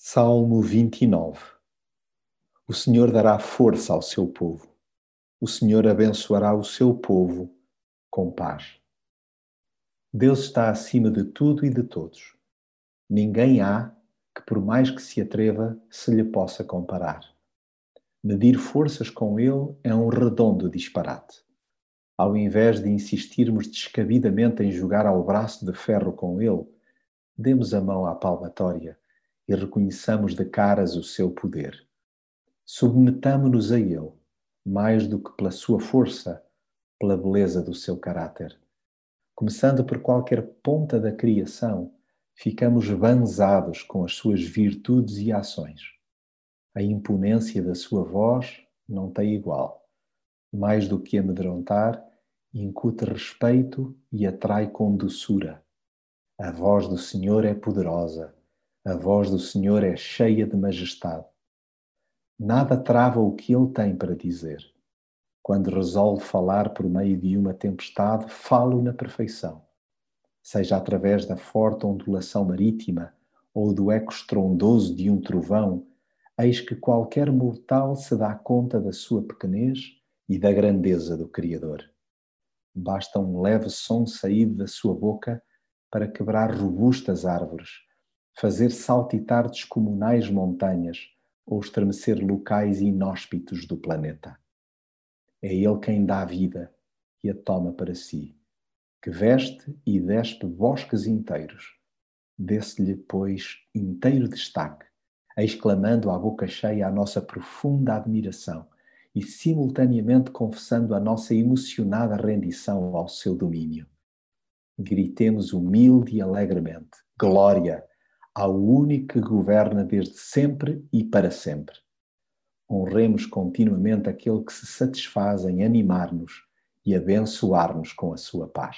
Salmo 29 O Senhor dará força ao seu povo. O Senhor abençoará o seu povo com paz. Deus está acima de tudo e de todos. Ninguém há que, por mais que se atreva, se lhe possa comparar. Medir forças com ele é um redondo disparate. Ao invés de insistirmos descabidamente em jogar ao braço de ferro com ele, demos a mão à palmatória e reconheçamos de caras o seu poder. Submetamo-nos a ele, mais do que pela sua força, pela beleza do seu caráter. Começando por qualquer ponta da criação, ficamos banzados com as suas virtudes e ações. A imponência da sua voz não tem igual. Mais do que amedrontar, incute respeito e atrai com doçura. A voz do Senhor é poderosa a voz do Senhor é cheia de majestade. Nada trava o que ele tem para dizer. Quando resolve falar por meio de uma tempestade, falo na perfeição. Seja através da forte ondulação marítima ou do eco estrondoso de um trovão, eis que qualquer mortal se dá conta da sua pequenez e da grandeza do Criador. Basta um leve som saído da sua boca para quebrar robustas árvores fazer saltitar descomunais montanhas ou estremecer locais inóspitos do planeta. É Ele quem dá a vida e a toma para si, que veste e despe bosques inteiros. Desse-lhe, pois, inteiro destaque, exclamando à boca cheia a nossa profunda admiração e simultaneamente confessando a nossa emocionada rendição ao seu domínio. Gritemos humilde e alegremente: Glória! Ao único que governa desde sempre e para sempre. Honremos continuamente aquele que se satisfaz em animar-nos e abençoar-nos com a sua paz.